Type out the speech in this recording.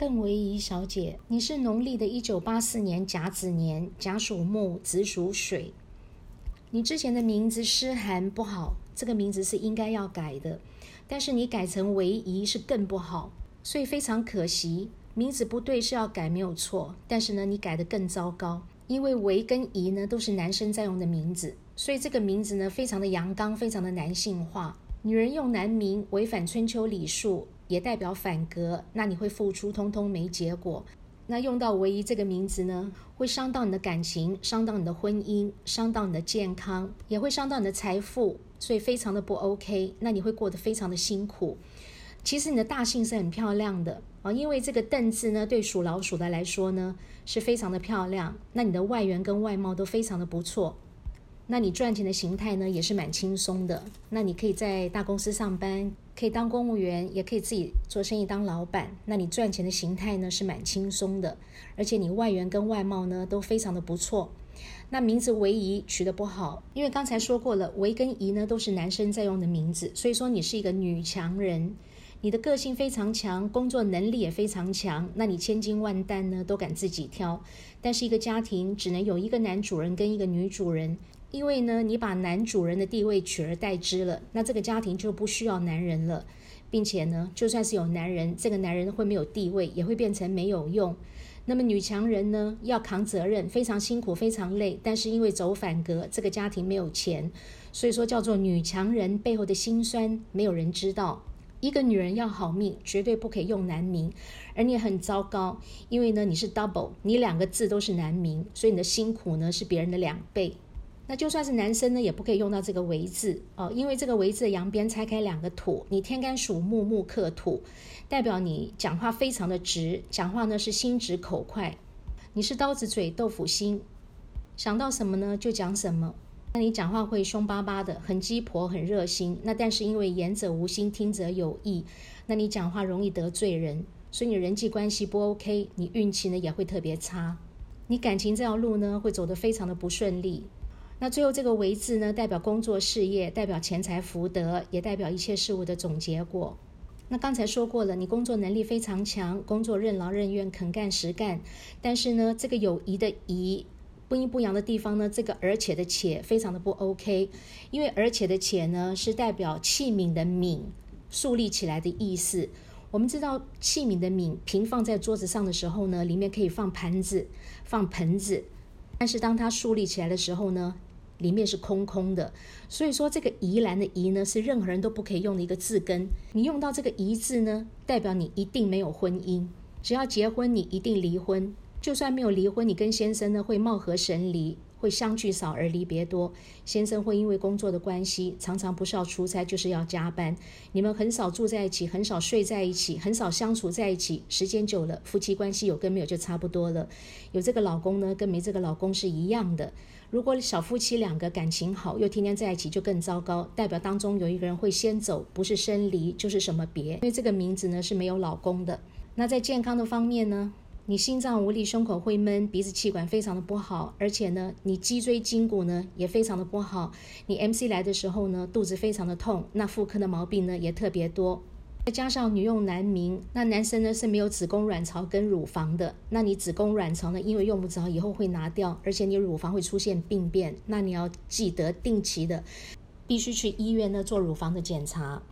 邓维仪小姐，你是农历的一九八四年甲子年，甲属木，子属水。你之前的名字诗涵不好，这个名字是应该要改的，但是你改成维仪是更不好，所以非常可惜。名字不对是要改没有错，但是呢，你改得更糟糕，因为维跟仪呢都是男生在用的名字，所以这个名字呢非常的阳刚，非常的男性化。女人用男名违反春秋礼数。也代表反格，那你会付出，通通没结果。那用到唯一这个名字呢，会伤到你的感情，伤到你的婚姻，伤到你的健康，也会伤到你的财富，所以非常的不 OK。那你会过得非常的辛苦。其实你的大姓是很漂亮的啊，因为这个邓字呢，对属老鼠的来说呢，是非常的漂亮。那你的外缘跟外貌都非常的不错。那你赚钱的形态呢，也是蛮轻松的。那你可以在大公司上班，可以当公务员，也可以自己做生意当老板。那你赚钱的形态呢，是蛮轻松的，而且你外缘跟外貌呢，都非常的不错。那名字维仪取得不好，因为刚才说过了，维跟仪呢都是男生在用的名字，所以说你是一个女强人，你的个性非常强，工作能力也非常强。那你千金万担呢，都敢自己挑。但是一个家庭只能有一个男主人跟一个女主人。因为呢，你把男主人的地位取而代之了，那这个家庭就不需要男人了，并且呢，就算是有男人，这个男人会没有地位，也会变成没有用。那么女强人呢，要扛责任，非常辛苦，非常累，但是因为走反格，这个家庭没有钱，所以说叫做女强人背后的辛酸，没有人知道。一个女人要好命，绝对不可以用男名，而你很糟糕，因为呢，你是 double，你两个字都是男名，所以你的辛苦呢是别人的两倍。那就算是男生呢，也不可以用到这个“为”字哦，因为这个“为”字的阳边拆开两个土，你天干属木，木克土，代表你讲话非常的直，讲话呢是心直口快，你是刀子嘴豆腐心，想到什么呢就讲什么。那你讲话会凶巴巴的，很鸡婆，很热心。那但是因为言者无心，听者有意，那你讲话容易得罪人，所以你人际关系不 OK，你运气呢也会特别差，你感情这条路呢会走得非常的不顺利。那最后这个“为”字呢，代表工作事业，代表钱财福德，也代表一切事物的总结果。那刚才说过了，你工作能力非常强，工作任劳任怨，肯干实干。但是呢，这个有疑的疑，不阴不阳的地方呢，这个而且的且非常的不 OK。因为而且的且呢，是代表器皿的皿竖立起来的意思。我们知道器皿的皿平放在桌子上的时候呢，里面可以放盘子、放盆子。但是当它竖立起来的时候呢？里面是空空的，所以说这个“宜兰”的“宜”呢，是任何人都不可以用的一个字根。你用到这个“宜”字呢，代表你一定没有婚姻。只要结婚，你一定离婚。就算没有离婚，你跟先生呢会貌合神离。会相聚少而离别多，先生会因为工作的关系，常常不是要出差就是要加班。你们很少住在一起，很少睡在一起，很少相处在一起，时间久了，夫妻关系有跟没有就差不多了。有这个老公呢，跟没这个老公是一样的。如果小夫妻两个感情好，又天天在一起，就更糟糕，代表当中有一个人会先走，不是生离就是什么别。因为这个名字呢是没有老公的。那在健康的方面呢？你心脏无力，胸口会闷，鼻子气管非常的不好，而且呢，你脊椎筋骨呢也非常的不好。你 MC 来的时候呢，肚子非常的痛，那妇科的毛病呢也特别多。再加上女用男名，那男生呢是没有子宫、卵巢跟乳房的。那你子宫、卵巢呢，因为用不着，以后会拿掉，而且你乳房会出现病变，那你要记得定期的，必须去医院呢做乳房的检查。